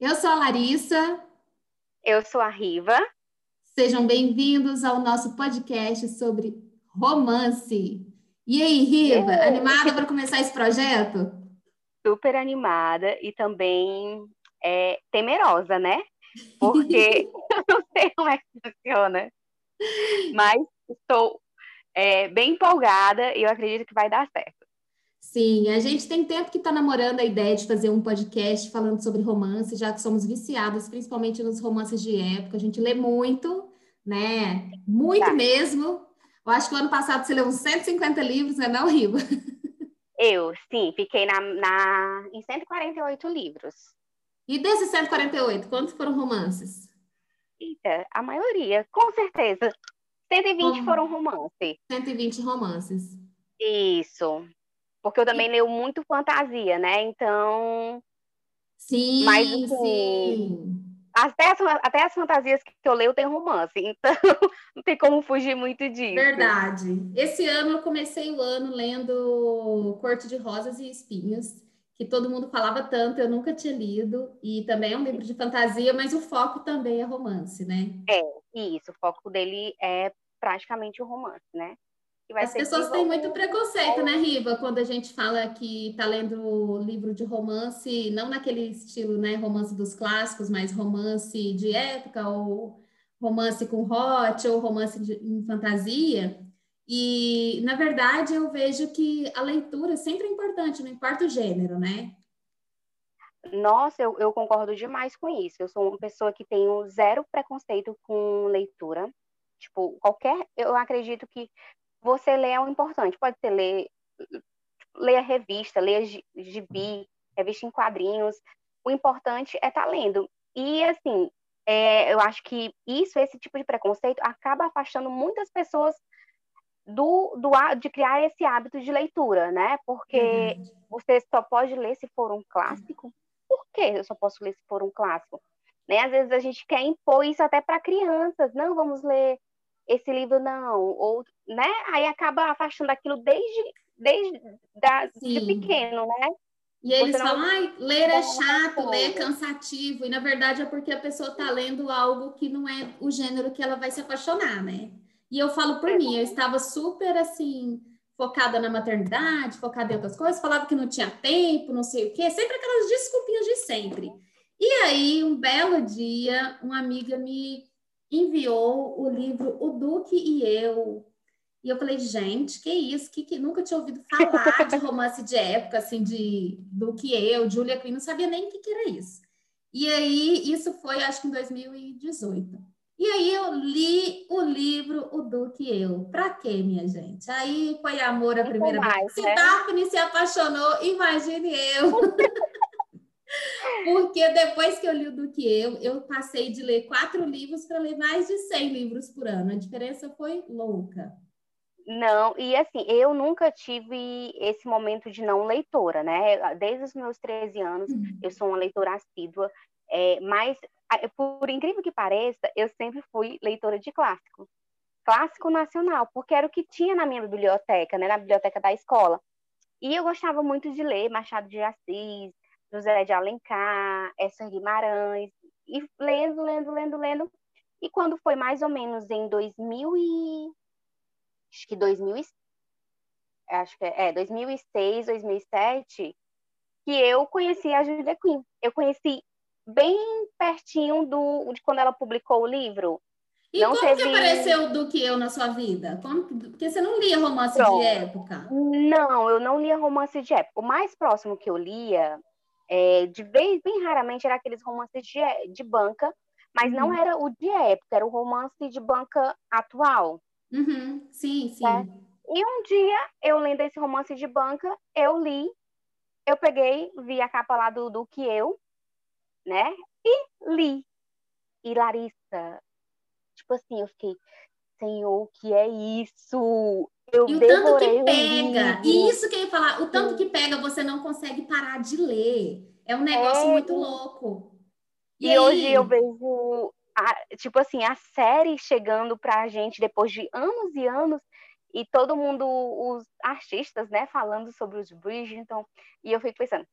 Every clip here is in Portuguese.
Eu sou a Larissa. Eu sou a Riva. Sejam bem-vindos ao nosso podcast sobre romance. E aí, Riva, é. animada para começar esse projeto? Super animada e também é, temerosa, né? Porque eu não sei como é que funciona. Mas estou é, bem empolgada e eu acredito que vai dar certo. Sim, a gente tem tempo que está namorando a ideia de fazer um podcast falando sobre romance, já que somos viciadas, principalmente nos romances de época. A gente lê muito, né? Muito tá. mesmo. Eu acho que o ano passado você leu uns 150 livros, né, não, Riva? Eu, sim, fiquei na, na, em 148 livros. E desses 148, quantos foram romances? Eita, a maioria, com certeza. 120 foram romances. 120 romances. Isso. Porque eu também leio muito fantasia, né? Então. Sim, mas, assim, sim. Até as, até as fantasias que eu leio tem romance, então não tem como fugir muito disso. Verdade. Esse ano eu comecei o ano lendo Corte de Rosas e Espinhos, que todo mundo falava tanto, eu nunca tinha lido, e também é um livro de fantasia, mas o foco também é romance, né? É, isso, o foco dele é praticamente o romance, né? As pessoas têm muito preconceito, né, Riva, quando a gente fala que está lendo livro de romance, não naquele estilo, né, romance dos clássicos, mas romance de época, ou romance com hot, ou romance de, em fantasia. E, na verdade, eu vejo que a leitura sempre é importante, não importa o gênero, né? Nossa, eu, eu concordo demais com isso. Eu sou uma pessoa que tenho zero preconceito com leitura. Tipo, qualquer. Eu acredito que você lê é o importante. Pode ser ler, ler a revista, ler gibi, revista em quadrinhos. O importante é estar tá lendo. E, assim, é, eu acho que isso, esse tipo de preconceito, acaba afastando muitas pessoas do, do de criar esse hábito de leitura, né? Porque uhum. você só pode ler se for um clássico. Por que eu só posso ler se for um clássico? Né? Às vezes a gente quer impor isso até para crianças. Não, vamos ler esse livro não, ou, né? Aí acaba afastando aquilo desde, desde da, de pequeno, né? E eles não... falam, ai, ler é chato, ler é cansativo, e na verdade é porque a pessoa está lendo algo que não é o gênero que ela vai se apaixonar, né? E eu falo por é. mim, eu estava super assim, focada na maternidade, focada em outras coisas, falava que não tinha tempo, não sei o quê, sempre aquelas desculpinhas de sempre. E aí, um belo dia, uma amiga me enviou o livro O Duque e Eu. E eu falei, gente, que isso? Que, que nunca tinha ouvido falar de romance de época, assim, de Duque e Eu, Julia Quinn, não sabia nem o que, que era isso. E aí, isso foi, acho que em 2018. E aí eu li o livro O Duque e Eu. Pra quê, minha gente? Aí foi amor à primeira vez. Se né? Daphne se apaixonou, imagine eu. Porque depois que eu li o do que eu, eu passei de ler quatro livros para ler mais de 100 livros por ano. A diferença foi louca. Não, e assim, eu nunca tive esse momento de não leitora, né? Desde os meus 13 anos, uhum. eu sou uma leitora assídua, é, mas, por incrível que pareça, eu sempre fui leitora de clássico. Clássico nacional, porque era o que tinha na minha biblioteca, né? Na biblioteca da escola. E eu gostava muito de ler Machado de Assis, José de Alencar, Essa Guimarães, e lendo, lendo, lendo, lendo. E quando foi mais ou menos em 2000 e... acho que 2000 acho que é, 2006, 2007, que eu conheci a Julia Quinn. Eu conheci bem pertinho do, de quando ela publicou o livro. E não como teve... que apareceu do que eu na sua vida? Como... Porque você não lia romance Pronto. de época. Não, eu não lia romance de época. O mais próximo que eu lia é, de vez, bem raramente, era aqueles romances de, de banca, mas uhum. não era o de época, era o romance de banca atual. Uhum. Sim, sim. Né? E um dia, eu lendo esse romance de banca, eu li, eu peguei, vi a capa lá do, do que eu, né? E li. E Larissa, tipo assim, eu fiquei, Senhor, o que é isso? Eu e o tanto que pega, e isso que eu ia falar, o tanto que pega, você não consegue parar de ler. É um negócio é. muito louco. E, e hoje eu vejo, a, tipo assim, a série chegando pra gente depois de anos e anos, e todo mundo, os artistas, né, falando sobre os Bridgerton, e eu fico pensando,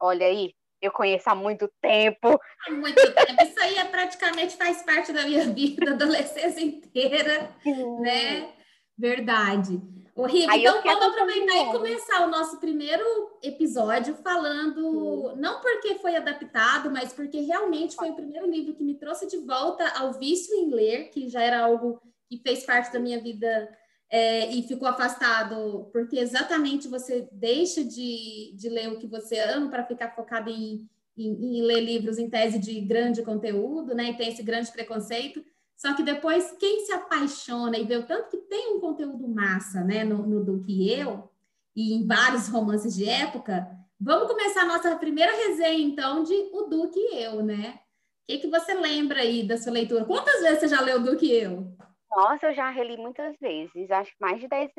olha aí, eu conheço há muito tempo. Há muito tempo. Isso aí é praticamente faz parte da minha vida, da adolescência inteira, né? Verdade. Ô, Rico, então vamos aproveitar e começar o nosso primeiro episódio falando, não porque foi adaptado, mas porque realmente foi o primeiro livro que me trouxe de volta ao vício em ler, que já era algo que fez parte da minha vida é, e ficou afastado, porque exatamente você deixa de, de ler o que você ama para ficar focado em, em, em, ler livros em tese de grande conteúdo, né? E tem esse grande preconceito. Só que depois, quem se apaixona e vê o tanto que tem um conteúdo massa, né, no, no do que eu, e em vários romances de época, vamos começar a nossa primeira resenha, então, de O Duque e Eu, né? O que, que você lembra aí da sua leitura? Quantas vezes você já leu O Duque e Eu? Nossa, eu já reli muitas vezes, acho que mais de 10,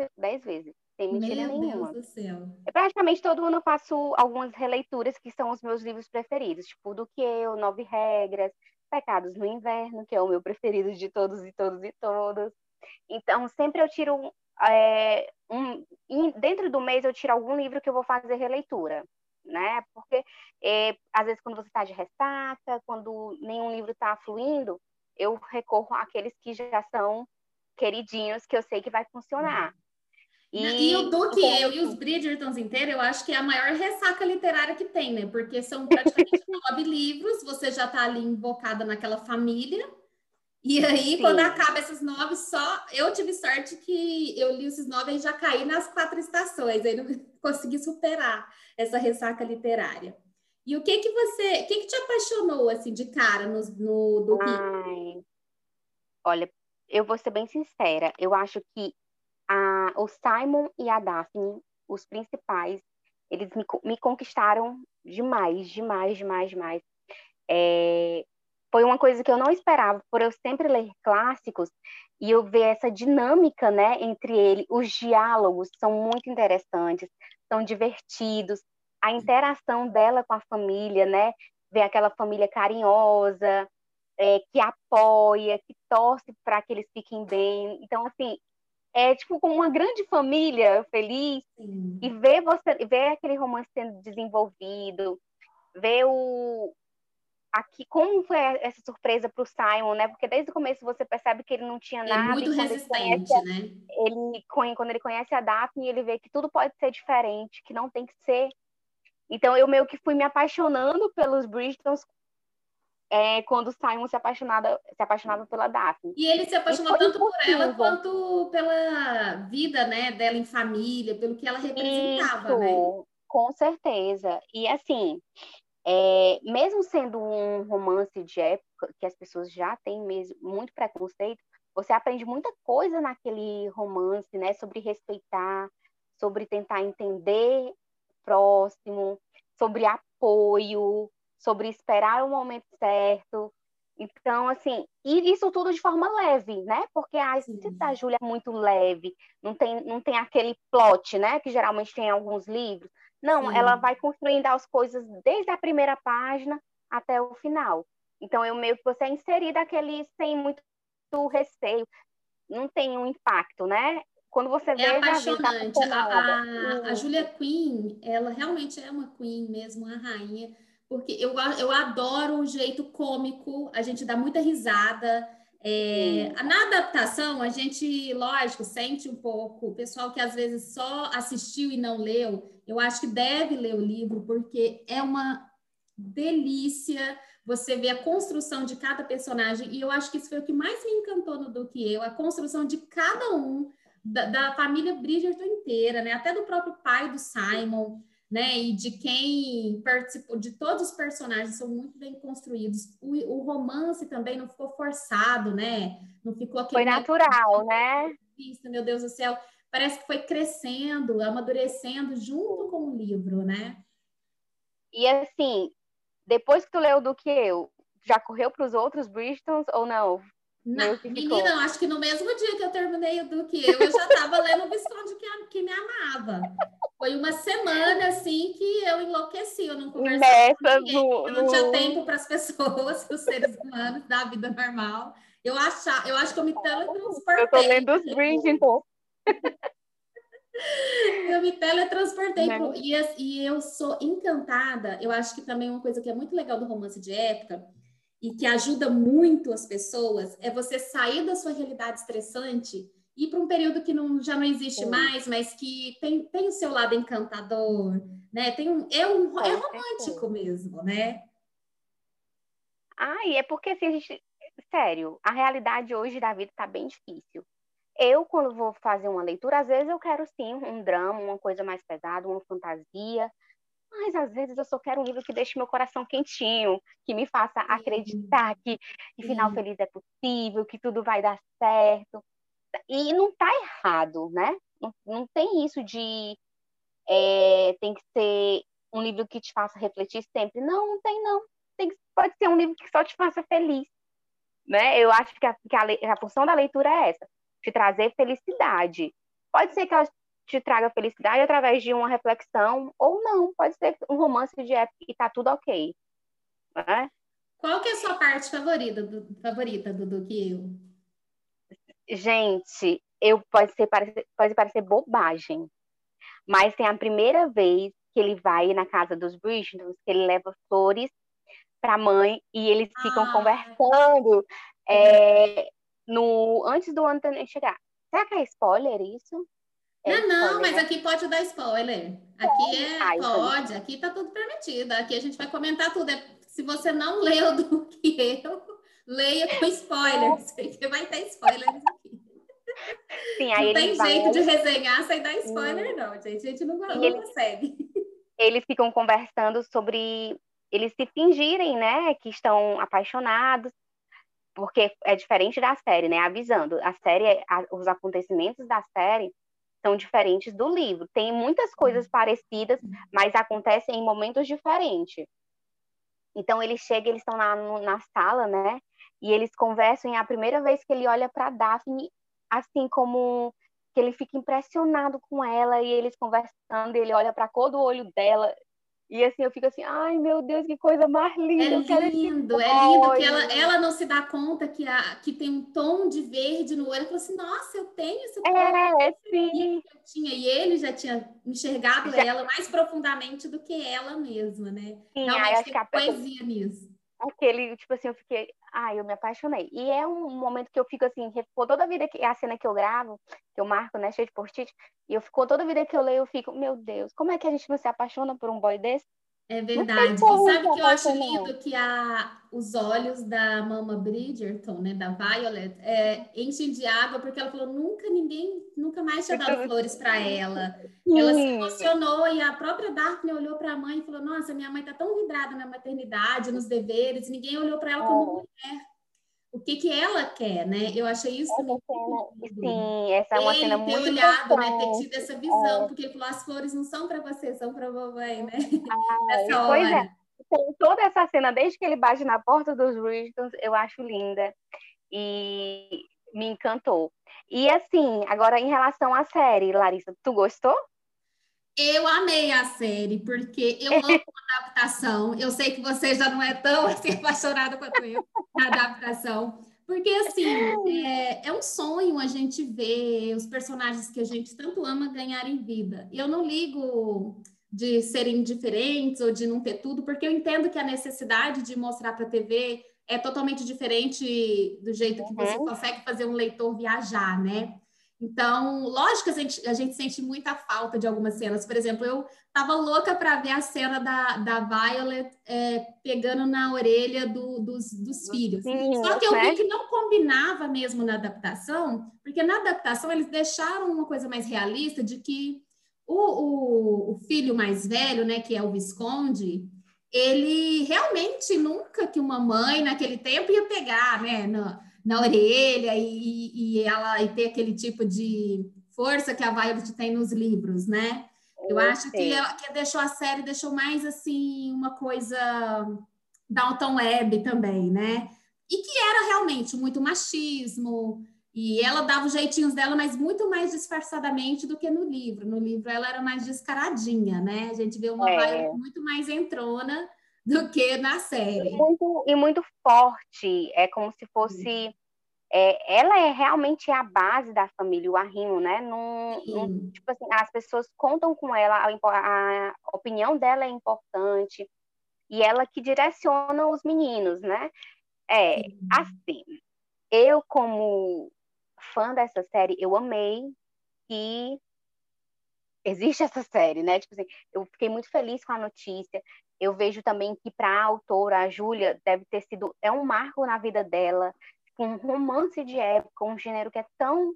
vezes, sem mentira Meu nenhuma. Deus do céu. Eu, praticamente todo ano eu faço algumas releituras que são os meus livros preferidos, tipo Do Que Eu, Nove Regras, Pecados no Inverno, que é o meu preferido de todos e todos e todas. Então, sempre eu tiro é, um, dentro do mês eu tiro algum livro que eu vou fazer releitura, né? Porque é, às vezes quando você está de ressaca, quando nenhum livro está fluindo, eu recorro àqueles que já são queridinhos, que eu sei que vai funcionar. E, e o Duque, eu e os Bridgertons inteiros, eu acho que é a maior ressaca literária que tem, né? Porque são praticamente nove livros, você já está ali invocada naquela família. E aí, Sim. quando acaba esses nove, só eu tive sorte que eu li esses nove e já caí nas quatro estações, aí não consegui superar essa ressaca literária. E o que que você, o que que te apaixonou assim de cara no, no do Ai, olha, eu vou ser bem sincera, eu acho que a, o Simon e a Daphne, os principais, eles me, me conquistaram demais, demais, demais, demais. É, foi uma coisa que eu não esperava, por eu sempre ler clássicos e eu ver essa dinâmica, né, entre eles. Os diálogos são muito interessantes, são divertidos, a interação dela com a família, né, ver aquela família carinhosa, é, que apoia, que torce para que eles fiquem bem. Então, assim, é tipo como uma grande família feliz Sim. e ver você ver aquele romance sendo desenvolvido ver o aqui como foi essa surpresa para o Simon né? Porque desde o começo você percebe que ele não tinha é nada muito resistente ele conhece, né? ele quando ele conhece a Daphne ele vê que tudo pode ser diferente que não tem que ser. Então eu meio que fui me apaixonando pelos Bridgetons é, quando Simon se apaixonava, se apaixonava pela Daphne. E ele se apaixonou tanto por ela quanto pela vida, né, dela em família, pelo que ela representava, Isso, né? Com certeza. E assim, é, mesmo sendo um romance de época que as pessoas já têm mesmo muito preconceito, você aprende muita coisa naquele romance, né, sobre respeitar, sobre tentar entender o próximo, sobre apoio, sobre esperar o momento certo. Então, assim, e isso tudo de forma leve, né? Porque a escrita da Júlia é muito leve, não tem, não tem aquele plot, né? Que geralmente tem em alguns livros. Não, Sim. ela vai construindo as coisas desde a primeira página até o final. Então, eu meio que você é inserida aquele sem muito receio, não tem um impacto, né? Quando você vê, é apaixonante. Já tá a, a, a Julia Quinn, ela realmente é uma queen mesmo, uma rainha porque eu, eu adoro o jeito cômico, a gente dá muita risada. É, na adaptação, a gente, lógico, sente um pouco. O pessoal que às vezes só assistiu e não leu, eu acho que deve ler o livro, porque é uma delícia você ver a construção de cada personagem. E eu acho que isso foi o que mais me encantou no do que eu, a construção de cada um, da, da família Bridgerton inteira, né? Até do próprio pai do Simon né? E de quem participou, de todos os personagens são muito bem construídos. O, o romance também não ficou forçado, né? Não ficou aquele. Foi natural, né? Isso, meu Deus do céu. Parece que foi crescendo, amadurecendo junto com o livro, né? E assim, depois que tu leu do que eu, já correu para os outros Bridgetons ou não? Na, menina, acho que no mesmo dia que eu terminei o do que eu, eu já estava lendo o Visconde que, que me amava. Foi uma semana assim que eu enlouqueci, eu não conversava com ninguém, no, eu não no... tinha tempo para as pessoas, os seres humanos da vida normal. Eu, achar, eu acho que eu me teletransportei. Eu tô lendo os Bridgerton. Eu me teletransportei pro, e, e eu sou encantada. Eu acho que também uma coisa que é muito legal do romance de época e que ajuda muito as pessoas é você sair da sua realidade estressante ir para um período que não, já não existe mais, mas que tem, tem o seu lado encantador, né? Tem um, é, um, é romântico mesmo, né? Ah, e é porque assim, a gente. Sério, a realidade hoje da vida tá bem difícil. Eu, quando vou fazer uma leitura, às vezes eu quero sim um drama, uma coisa mais pesada, uma fantasia, mas às vezes eu só quero um livro que deixe meu coração quentinho, que me faça acreditar que, que final feliz é possível, que tudo vai dar certo. E não tá errado, né? Não, não tem isso de é, tem que ser um livro que te faça refletir sempre. Não, não tem não. Tem, pode ser um livro que só te faça feliz. Né? Eu acho que a, que a, a função da leitura é essa, te trazer felicidade. Pode ser que ela te traga felicidade através de uma reflexão, ou não, pode ser um romance de época e tá tudo ok. Né? Qual que é a sua parte favorita do, favorita do que eu? Gente, eu pode ser pode parecer bobagem, mas tem a primeira vez que ele vai na casa dos Bridgerton, que ele leva flores para a mãe e eles ficam ah. conversando é, no antes do Anthony chegar. Será que é spoiler isso? É não, não, mas aqui pode dar spoiler. Aqui é, ah, então. pode, aqui tá tudo permitido. Aqui a gente vai comentar tudo. É, se você não leu do que eu, leia com spoilers, porque vai ter spoilers aqui. Sim, aí não tem jeito vai... de resenhar sem dar spoiler, não, gente. A gente não, não eles, consegue. Eles ficam conversando sobre eles se fingirem, né, que estão apaixonados, porque é diferente da série, né? Avisando, a série, a, os acontecimentos da série são diferentes do livro. Tem muitas coisas parecidas, mas acontecem em momentos diferentes. Então ele chega, eles estão na, na sala, né? E eles conversam e é a primeira vez que ele olha para Daphne, assim como que ele fica impressionado com ela e eles conversando, ele olha para a cor do olho dela e assim, eu fico assim, ai meu Deus, que coisa mais linda. É lindo, é lindo que ela, ela não se dá conta que, a, que tem um tom de verde no olho. Ela falou assim, nossa, eu tenho esse tom. É, sim. Eu tinha, e ele já tinha enxergado já... ela mais profundamente do que ela mesma, né? Sim, Realmente tem que poesia nisso. Aquele, tipo assim, eu fiquei, ai, eu me apaixonei. E é um momento que eu fico assim, por toda a vida que a cena que eu gravo, que eu marco, né, cheio de post-it, e eu fico toda a vida que eu leio, eu fico, meu Deus, como é que a gente não se apaixona por um boy desse? É verdade. E sabe que eu acho lindo que a, os olhos da Mama Bridgerton, né, da Violet, é, enchem de água porque ela falou nunca ninguém, nunca mais tinha dado flores para ela. Ela se emocionou e a própria Daphne olhou para a mãe e falou: Nossa, minha mãe está tão vidrada na maternidade, nos deveres, ninguém olhou para ela como é. mulher o que que ela quer, né? Eu achei isso muito cena, Sim, essa é uma ele cena muito ter olhado, né? Ter tido essa visão, é. porque ele falou, as flores não são para você, são para a mamãe, né? Ah, pois é. Tem toda essa cena, desde que ele bate na porta dos Bridgetons, eu acho linda. E me encantou. E assim, agora em relação à série, Larissa, tu gostou? Eu amei a série, porque eu amo a adaptação. Eu sei que você já não é tão assim, apaixonada quanto eu na adaptação. Porque, assim, é, é, um sonho a gente ver os personagens que a gente tanto ama ganharem vida. E eu não ligo de serem diferentes ou de não ter tudo, porque eu entendo que a necessidade de mostrar para a TV é totalmente diferente do jeito que você uhum. consegue fazer um leitor viajar, né? Então, lógico que a gente, a gente sente muita falta de algumas cenas. Por exemplo, eu tava louca para ver a cena da, da Violet é, pegando na orelha do, dos, dos filhos. Sim, Só que eu vi que não combinava mesmo na adaptação, porque na adaptação eles deixaram uma coisa mais realista de que o, o, o filho mais velho, né, que é o Visconde, ele realmente nunca que uma mãe naquele tempo ia pegar, né? Na orelha e, e ela e ter aquele tipo de força que a Violet tem nos livros, né? Eu acho que, ela, que deixou a série deixou mais assim uma coisa Downton Web também, né? E que era realmente muito machismo e ela dava os jeitinhos dela, mas muito mais disfarçadamente do que no livro. No livro ela era mais descaradinha, né? A gente vê uma é. Muito mais entrona do que na série. E muito, e muito forte, é como se fosse é, ela é realmente a base da família, o arrimo, né? Num, num, tipo assim, as pessoas contam com ela, a, a, opinião dela é importante, e ela que direciona os meninos, né? É, Sim. assim, eu como fã dessa série, eu amei que existe essa série, né? Tipo assim, eu fiquei muito feliz com a notícia. Eu vejo também que para a autora, a Júlia, deve ter sido é um marco na vida dela um romance de época, um gênero que é tão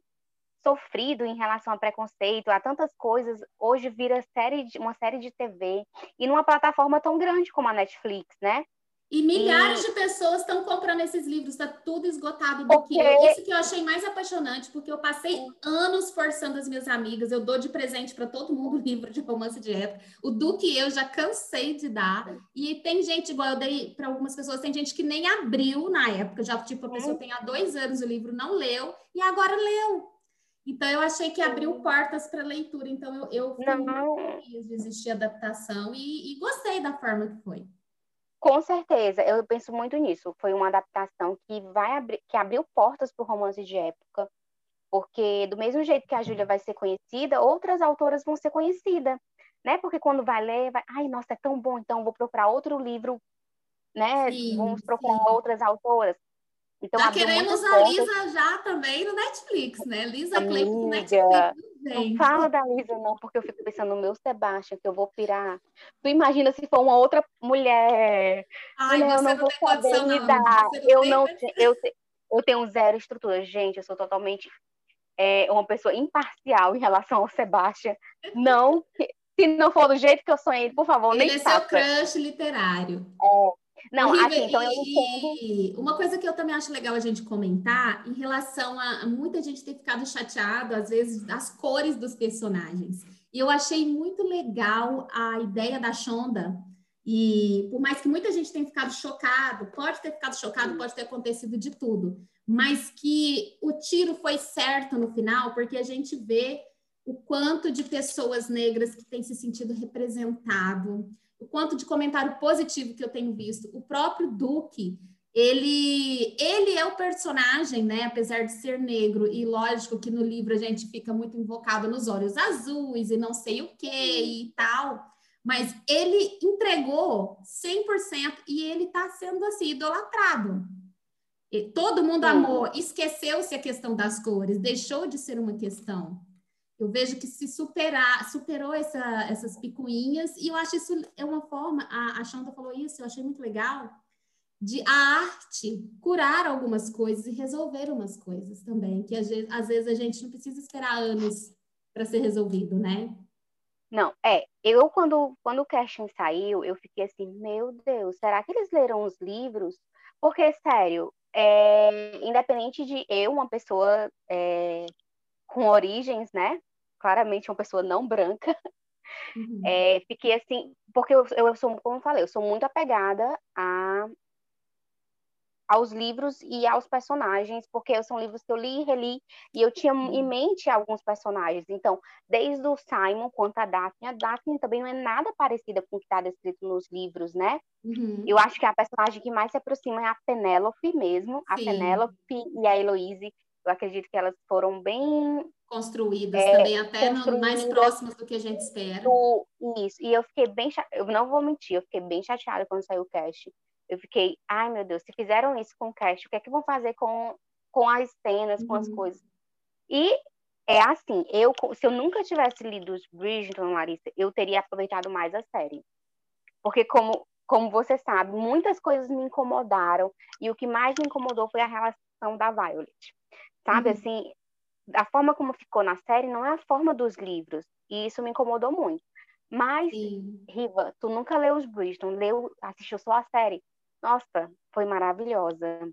sofrido em relação a preconceito, a tantas coisas, hoje vira série de, uma série de TV e numa plataforma tão grande como a Netflix, né? E milhares e... de pessoas estão comprando esses livros, está tudo esgotado do que Isso que eu achei mais apaixonante, porque eu passei anos forçando as minhas amigas, eu dou de presente para todo mundo livro de romance de época. O do que eu já cansei de dar. E tem gente, igual eu dei para algumas pessoas, tem gente que nem abriu na época, já tipo, a pessoa tem há dois anos o livro, não leu, e agora leu. Então, eu achei que abriu portas para leitura. Então, eu, eu fui não. muito feliz de existir adaptação e, e gostei da forma que foi. Com certeza, eu penso muito nisso. Foi uma adaptação que vai abrir, que abriu portas para o romance de época, porque do mesmo jeito que a Júlia vai ser conhecida, outras autoras vão ser conhecidas, né? Porque quando vai ler, vai, ai, nossa, é tão bom, então vou procurar outro livro, né? Sim, Vamos procurar sim. outras autoras. Então, já queremos a Lisa já também no Netflix, né? Lisa Clay no Netflix. Não fala da Lisa, não, porque eu fico pensando no meu Sebastião, que eu vou pirar. Tu imagina se for uma outra mulher. Ai, você eu não, não vou saber lidar. Eu não, eu, eu tenho zero estrutura. Gente, eu sou totalmente é, uma pessoa imparcial em relação ao Sebastião. Não, se não for do jeito que eu sonhei, por favor, Ele nem é seu crush literário. É, não, assim, então eu entendo. Uma coisa que eu também acho legal a gente comentar em relação a, a muita gente ter ficado chateado, às vezes, das cores dos personagens. E eu achei muito legal a ideia da Shonda. E por mais que muita gente tenha ficado chocado, pode ter ficado chocado, pode ter acontecido de tudo, mas que o tiro foi certo no final, porque a gente vê o quanto de pessoas negras que têm se sentido representado, o quanto de comentário positivo que eu tenho visto. O próprio Duque, ele, ele é o personagem, né? Apesar de ser negro, e lógico que no livro a gente fica muito invocado nos olhos azuis e não sei o que e tal, mas ele entregou 100% e ele está sendo assim, idolatrado. E todo mundo amou, esqueceu-se a questão das cores, deixou de ser uma questão eu vejo que se superar, superou essa, essas picuinhas, e eu acho isso é uma forma, a, a falou isso, eu achei muito legal, de a arte curar algumas coisas e resolver umas coisas também, que às vezes, às vezes a gente não precisa esperar anos para ser resolvido, né? Não, é, eu quando, quando o casting saiu, eu fiquei assim, meu Deus, será que eles leram os livros? Porque, sério, é, independente de eu, uma pessoa é, com origens, né, claramente uma pessoa não branca. Uhum. É, fiquei assim, porque eu, eu sou, como eu falei, eu sou muito apegada a, aos livros e aos personagens, porque são livros que eu li e reli, e eu tinha uhum. em mente alguns personagens. Então, desde o Simon quanto a Daphne, a Daphne também não é nada parecida com o que está descrito nos livros, né? Uhum. Eu acho que a personagem que mais se aproxima é a Penélope mesmo, a Penélope e a Heloise. Eu acredito que elas foram bem construídas é, também, até construídas, mais próximas do que a gente espera. Do, isso, e eu fiquei bem, eu não vou mentir, eu fiquei bem chateada quando saiu o cast. Eu fiquei, ai meu Deus, se fizeram isso com o cast, o que é que vão fazer com, com as cenas, uhum. com as uhum. coisas? E é assim, eu, se eu nunca tivesse lido os Bridgerton, Larissa, eu teria aproveitado mais a série. Porque como, como você sabe, muitas coisas me incomodaram, e o que mais me incomodou foi a relação da Violet. Sabe, uhum. assim, a forma como ficou na série não é a forma dos livros. E isso me incomodou muito. Mas, Sim. Riva, tu nunca leu os Bridgerton, leu, assistiu só a série. Nossa, foi maravilhosa.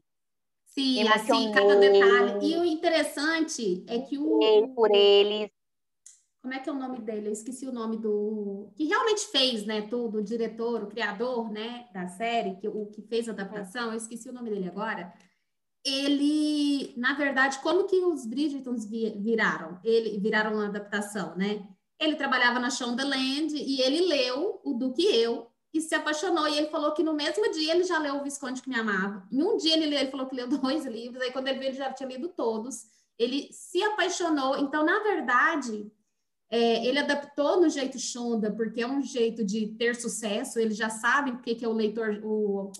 Sim, assim, cada detalhe. E o interessante é que o. Por eles. Como é que é o nome dele? Eu esqueci o nome do. Que realmente fez, né, tudo, o diretor, o criador, né, da série, que, o que fez a adaptação, eu esqueci o nome dele agora ele, na verdade, como que os Bridgertons viraram? Ele viraram uma adaptação, né? Ele trabalhava na Shondaland e ele leu o do que eu e se apaixonou. E ele falou que no mesmo dia ele já leu O Visconde que Me Amava. Em um dia ele, ele falou que leu dois livros, aí quando ele viu, ele já tinha lido todos. Ele se apaixonou. Então, na verdade, é, ele adaptou no jeito Shonda, porque é um jeito de ter sucesso. Ele já sabe o que, que é o leitor, o,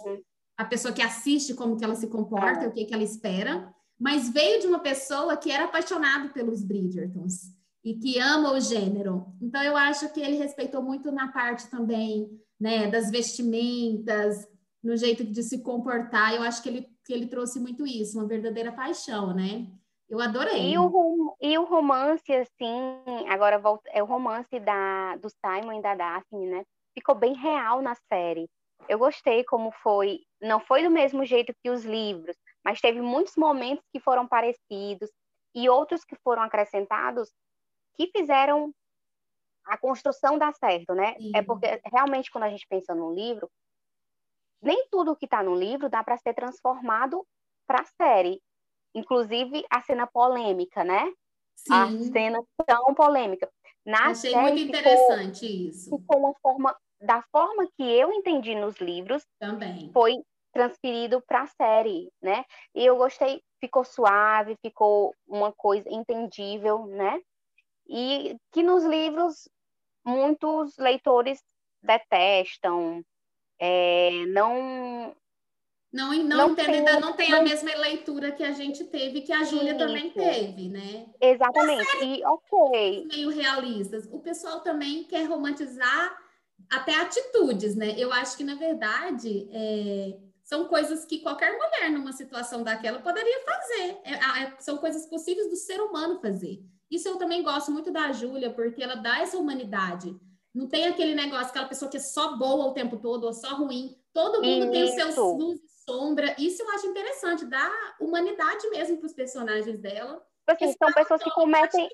a pessoa que assiste, como que ela se comporta, é. o que, que ela espera. Mas veio de uma pessoa que era apaixonada pelos Bridgertons e que ama o gênero. Então, eu acho que ele respeitou muito na parte também né, das vestimentas, no jeito de se comportar. Eu acho que ele, que ele trouxe muito isso, uma verdadeira paixão, né? Eu adorei. E o, e o romance, assim, agora volta, é o romance da, do Simon e da Daphne, né? Ficou bem real na série. Eu gostei como foi. Não foi do mesmo jeito que os livros, mas teve muitos momentos que foram parecidos e outros que foram acrescentados que fizeram a construção dar certo, né? Sim. É porque realmente quando a gente pensa no livro, nem tudo que está no livro dá para ser transformado para a série. Inclusive a cena polêmica, né? Sim. A cena tão polêmica. Na Achei série, muito interessante ficou, isso. Ficou uma forma da forma que eu entendi nos livros. Também. Foi transferido para a série, né? E eu gostei, ficou suave, ficou uma coisa entendível, né? E que nos livros muitos leitores detestam, é, não não, não, não entende, tem, não tem não... a mesma leitura que a gente teve, que a Júlia também teve, né? Exatamente. E ok. Meio realistas. O pessoal também quer romantizar até atitudes, né? Eu acho que, na verdade, é, são coisas que qualquer mulher numa situação daquela poderia fazer. É, é, são coisas possíveis do ser humano fazer. Isso eu também gosto muito da Júlia, porque ela dá essa humanidade. Não tem aquele negócio, aquela pessoa que é só boa o tempo todo ou só ruim. Todo mundo Isso. tem os seus luz e sombra. Isso eu acho interessante, dá humanidade mesmo para os personagens dela. Tipo assim, são pessoas que cometem.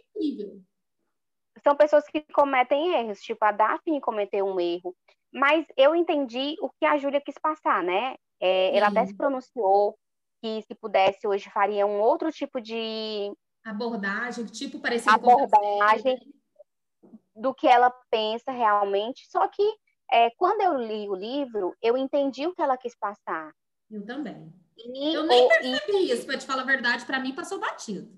São pessoas que cometem erros, tipo a Daphne cometeu um erro. Mas eu entendi o que a Júlia quis passar, né? É, ela até se pronunciou que se pudesse hoje faria um outro tipo de abordagem, tipo parecido abordagem do que ela pensa realmente. Só que é, quando eu li o livro, eu entendi o que ela quis passar. Eu também. E, eu nem percebi e, isso, para te falar a verdade, para mim passou batido.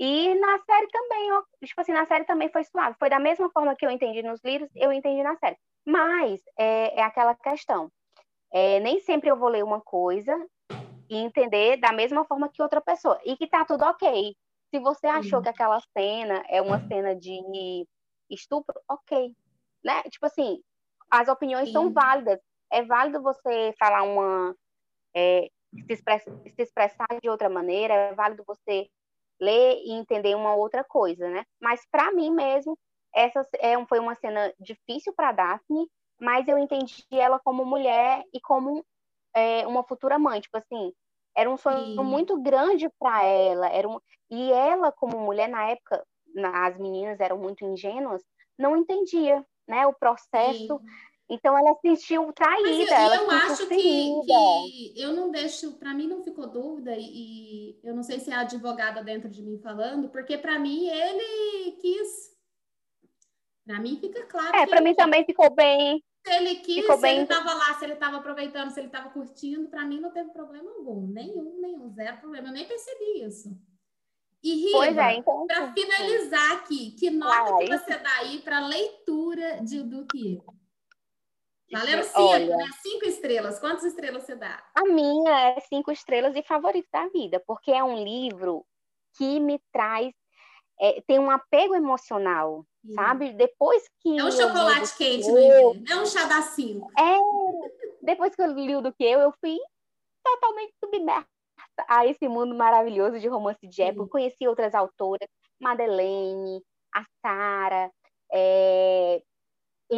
E na série também, ó, tipo assim, na série também foi suave. Foi da mesma forma que eu entendi nos livros, eu entendi na série. Mas é, é aquela questão. É, nem sempre eu vou ler uma coisa e entender da mesma forma que outra pessoa. E que tá tudo ok. Se você achou que aquela cena é uma cena de estupro, ok. Né? Tipo assim, as opiniões Sim. são válidas. É válido você falar uma. É, se, expressa, se expressar de outra maneira, é válido você ler e entender uma outra coisa, né? Mas para mim mesmo, essa é, foi uma cena difícil para Daphne, mas eu entendi ela como mulher e como é, uma futura mãe. Tipo assim, era um sonho Sim. muito grande para ela. Era um... E ela, como mulher, na época, as meninas eram muito ingênuas, não entendia né, o processo. Sim. Então ela se sentiu traída. Mas eu, eu acho que, que, eu não deixo, para mim não ficou dúvida, e, eu não sei se é a advogada dentro de mim falando, porque para mim ele quis. Para mim fica claro. É, para mim também ficou bem. Se ele quis, Ficou se bem... ele estava lá, se ele estava aproveitando, se ele estava curtindo, para mim não teve problema algum. Nenhum, nenhum, zero problema. Eu nem percebi isso. E Riva, é, então, para finalizar aqui, que nota que você dá aí para a leitura de do que? Valeu cinco, Olha, né? Cinco estrelas. Quantas estrelas você dá? A minha é cinco estrelas e favorito da vida, porque é um livro que me traz, é, tem um apego emocional sabe? Depois que. É um chocolate quente, eu, não é um chá da cinco. É, depois que eu li o do que eu, eu fui totalmente submersa a esse mundo maravilhoso de romance de época. Sim. Conheci outras autoras, Madeleine, a Sara,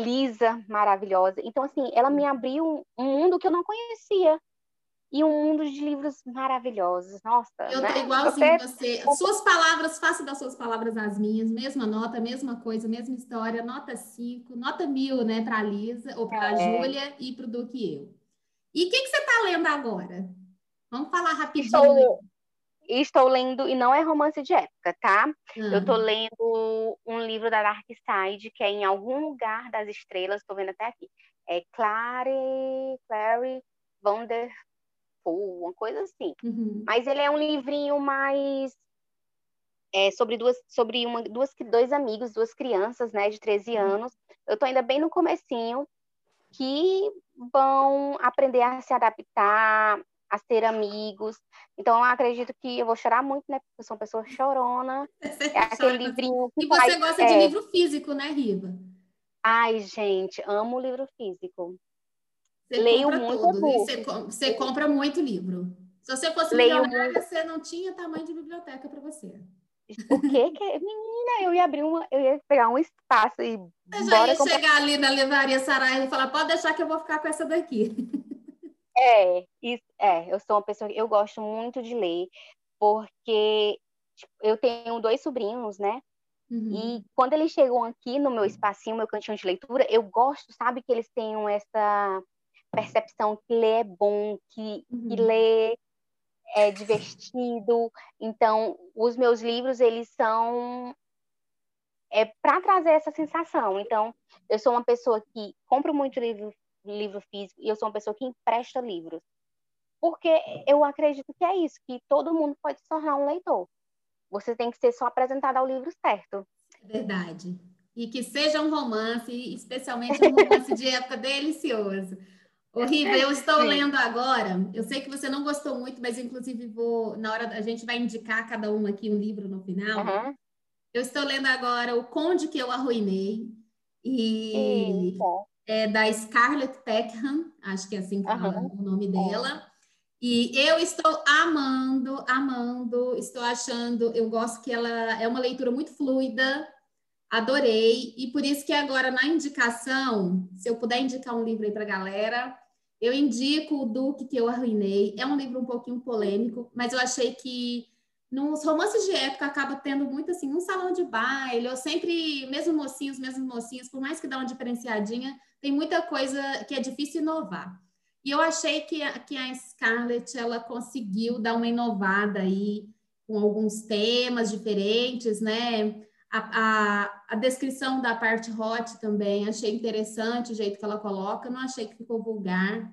Lisa, maravilhosa. Então, assim, ela me abriu um mundo que eu não conhecia e um mundo de livros maravilhosos. Nossa, eu né? tô igualzinho você... você. Suas palavras, faça das suas palavras as minhas, mesma nota, mesma coisa, mesma história, nota 5, nota mil, né, para Lisa ou para é. Júlia e para o Duque eu. E o que, que você está lendo agora? Vamos falar rapidinho. Estou, estou lendo, e não é romance de época, tá? Eu estou ah. lendo um livro da Dark Side, que é Em Algum Lugar das Estrelas, estou vendo até aqui. é Clary, Clary Vanderpool, uma coisa assim. Uhum. Mas ele é um livrinho mais é, sobre duas sobre uma, duas dois amigos, duas crianças, né, de 13 Uhum. anos. Eu tô ainda bem no comecinho que vão aprender a se adaptar, a ser amigos. Então, eu acredito que eu vou chorar muito, né? Porque eu sou uma pessoa chorona. É aquele livrinho que E você faz- gosta é. de livro físico, né, Riva? Ai, gente, amo livro físico. Você Leio compra muito tudo. E-book. você, você compra muito livro. Se você fosse Leio milionária, você não tinha tamanho de biblioteca para você. O que que é? Menina, eu ia abrir uma, eu ia pegar um espaço e Você já ia comprar. chegar ali na livraria Saraiva e falar, pode deixar que eu vou ficar com essa daqui. É, isso, é, eu sou uma pessoa que eu gosto muito de ler, porque tipo, eu tenho dois sobrinhos, né? Uhum. E quando eles chegam aqui no meu espacinho, meu cantinho de leitura, eu gosto, sabe, que eles tenham essa percepção que ler é bom, que, que Uhum. ler é divertido. Então, os meus livros, eles são é para trazer essa sensação. Então, eu sou uma pessoa que compro muito livro, livro físico e eu sou uma pessoa que empresta livros. Porque eu acredito que é isso, que todo mundo pode se tornar um leitor. Você tem que ser só apresentado ao livro certo. Verdade. E que seja um romance, especialmente um romance de época delicioso. Riva, eu estou Sim. lendo agora. Eu sei que você não gostou muito, mas inclusive vou, na hora a gente vai indicar cada um aqui um livro no final. Aham. Eu estou lendo agora O Conde que eu arruinei e Eita. É da Scarlett Peckham, acho que é assim que fala Aham. o nome dela. E eu estou amando, amando, estou achando, eu gosto que ela é uma leitura muito fluida, adorei, e por isso que agora na indicação, se eu puder indicar um livro aí para a galera, eu indico o Duque que eu arruinei. É um livro um pouquinho polêmico, mas eu achei que nos romances de época acaba tendo muito assim, um salão de baile, ou sempre, mesmo mocinhos, mesmo mocinhas, por mais que dá uma diferenciadinha, tem muita coisa que é difícil inovar. E eu achei que a, que a Scarlett ela conseguiu dar uma inovada aí com alguns temas diferentes, né? A, a, a descrição da parte hot também achei interessante o jeito que ela coloca, não achei que ficou vulgar.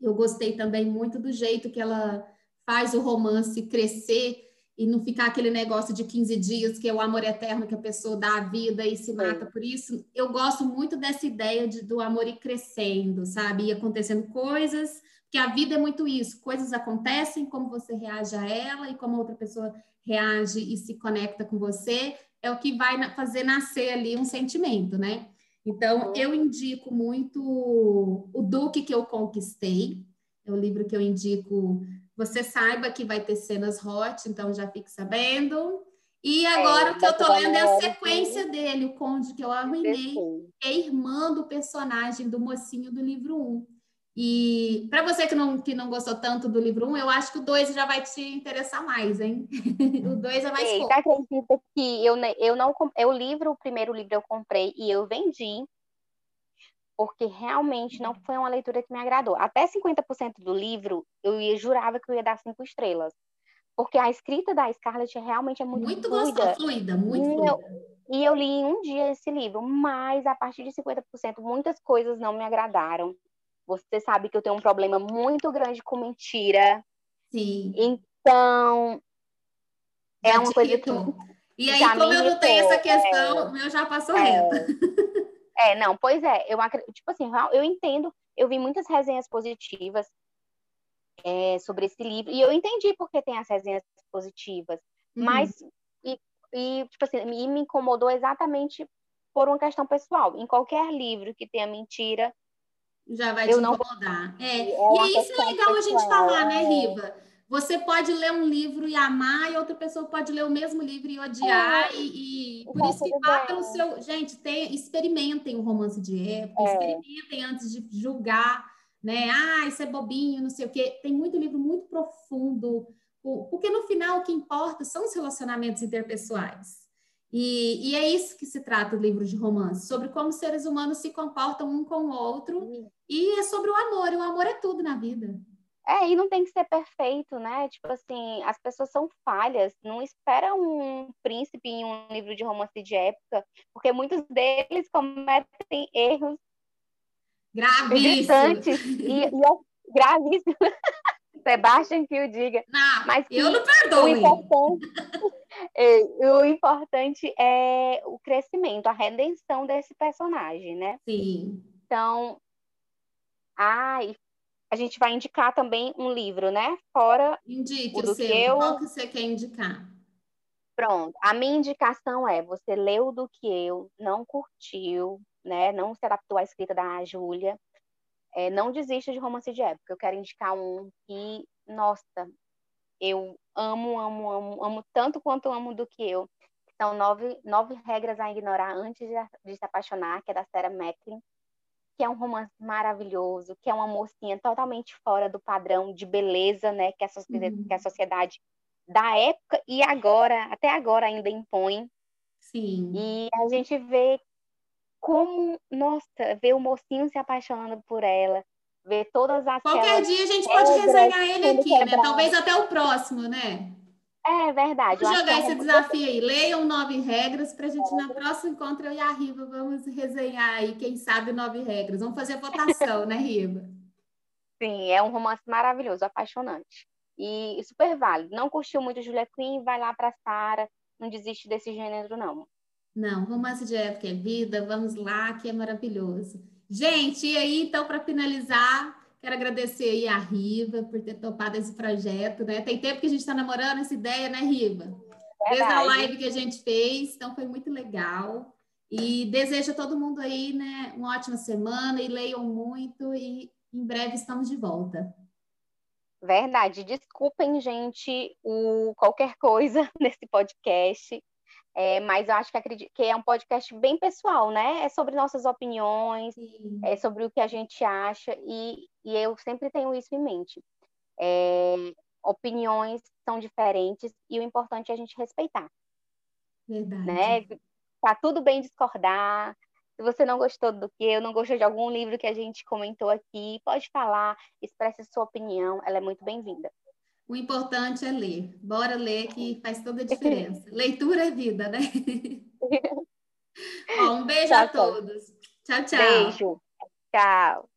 Eu gostei também muito do jeito que ela faz o romance crescer e não ficar aquele negócio de 15 dias, que é o amor eterno que a pessoa dá a vida e se mata por isso. Eu gosto muito dessa ideia de, do amor ir crescendo, sabe? E acontecendo coisas, porque a vida é muito isso, coisas acontecem, como você reage a ela e como a outra pessoa reage e se conecta com você, é o que vai fazer nascer ali um sentimento, né? Então, eu indico muito o Duque que eu conquistei, é o livro que eu indico você saiba que vai ter cenas hot, então já fique sabendo. E agora É, o que eu tô lendo é a sequência dele, o Conde que eu arruinei, que é irmã do personagem do mocinho do livro 1. E para você que não, que não gostou tanto do livro 1, eu acho que o 2 já vai te interessar mais, hein? o 2 é mais Eita, fofo. acredita que eu, eu não eu livro, o primeiro livro eu comprei e eu vendi porque realmente não foi uma leitura que me agradou. Até 50% do livro eu ia, jurava que eu ia dar cinco estrelas. Porque a escrita da Scarlett realmente é muito, Muito fluida. gostosa, fluida, muito Meu- fluida. E eu li em um dia esse livro, mas a partir de 50% muitas coisas não me agradaram. Você sabe que eu tenho um problema muito grande com mentira. Sim. Então, é Já uma coisa que. E aí, como eu não tenho essa questão, o meu já passou É. reto. É, não, pois é, eu acredito, tipo assim, eu entendo, eu vi muitas resenhas positivas é, sobre esse livro, e eu entendi porque tem as resenhas positivas, Uhum. mas, e, e, tipo assim, e me incomodou exatamente por uma questão pessoal. Em qualquer livro que tenha mentira, Já vai Eu te não incomodar. É. É E é isso é legal a gente pessoal, falar, né, é. Riva? Você pode ler um livro e amar, e outra pessoa pode ler o mesmo livro e odiar, É. e, e por isso que tudo vá pelo seu. Gente, tem, experimentem o romance de época, É. experimentem antes de julgar, né? Ah, isso é bobinho, não sei o quê. Tem muito livro muito profundo, o- porque no final o que importa são os relacionamentos interpessoais. E, e é isso que se trata o livro de romance, sobre como seres humanos se comportam um com o outro e é sobre o amor, e o amor é tudo na vida. É, e não tem que ser perfeito, né? Tipo assim, as pessoas são falhas. Não espera um príncipe em um livro de romance de época, porque muitos deles cometem erros Gravíssimo. E, e é gravíssimo. Sebastian que o diga. Não, mas eu não perdoo. O importante, é, o importante é o crescimento, a redenção desse personagem, né? Sim. Então, ai, a gente vai indicar também um livro, né? Fora Indique o, do seu. Que eu... Qual que você quer indicar? Pronto. A minha indicação é: você leu do que eu, não curtiu, né? Não se adaptou à escrita da Júlia. É, não desista de romance de época. Eu quero indicar um que, nossa, eu amo, amo, amo, amo tanto quanto amo do que eu. São nove, nove regras a ignorar antes de, de se apaixonar, que é da Sarah Macklin que é um romance maravilhoso, que é uma mocinha totalmente fora do padrão de beleza, né, que a sociedade, uhum. que a sociedade da época e agora, até agora ainda impõe. Sim. E a gente vê como, nossa, ver o mocinho se apaixonando por ela, ver todas as Qualquer dia a gente pode resenhar ele aqui, né? Talvez até o próximo, né? É verdade. Vou jogar é esse desafio aí. Leiam nove regras para a gente, na próxima encontro, eu e a Riva vamos resenhar aí, quem sabe, nove regras. Vamos fazer votação, né, Riva? Sim, é um romance maravilhoso, apaixonante. E, e super válido. Não curtiu muito Julia Quinn, vai lá para Sara. Não desiste desse gênero, não. Não, romance de época é vida, vamos lá, que é maravilhoso. Gente, e aí, então, para finalizar, Quero agradecer aí a Riva por ter topado esse projeto, né? Tem tempo que a gente está namorando essa ideia, né, Riva? Desde a live que a gente fez, então foi muito legal. E desejo a todo mundo aí, né, uma ótima semana e leiam muito e em breve estamos de volta. Verdade. Desculpem, gente, o qualquer coisa nesse podcast. É, mas eu acho que, acredito, que é um podcast bem pessoal, né? É sobre nossas opiniões, Sim. é sobre o que a gente acha, e, e eu sempre tenho isso em mente. É, opiniões são diferentes e o importante é a gente respeitar. Verdade. Né? Tá tudo bem discordar. Se você não gostou do que eu, não gostou de algum livro que a gente comentou aqui, pode falar, expresse sua opinião, ela é muito bem-vinda. O importante é ler. Bora ler que faz toda a diferença. Leitura é vida, né? Ó, um beijo tchau, a todos. Tchau, tchau. Beijo. Tchau.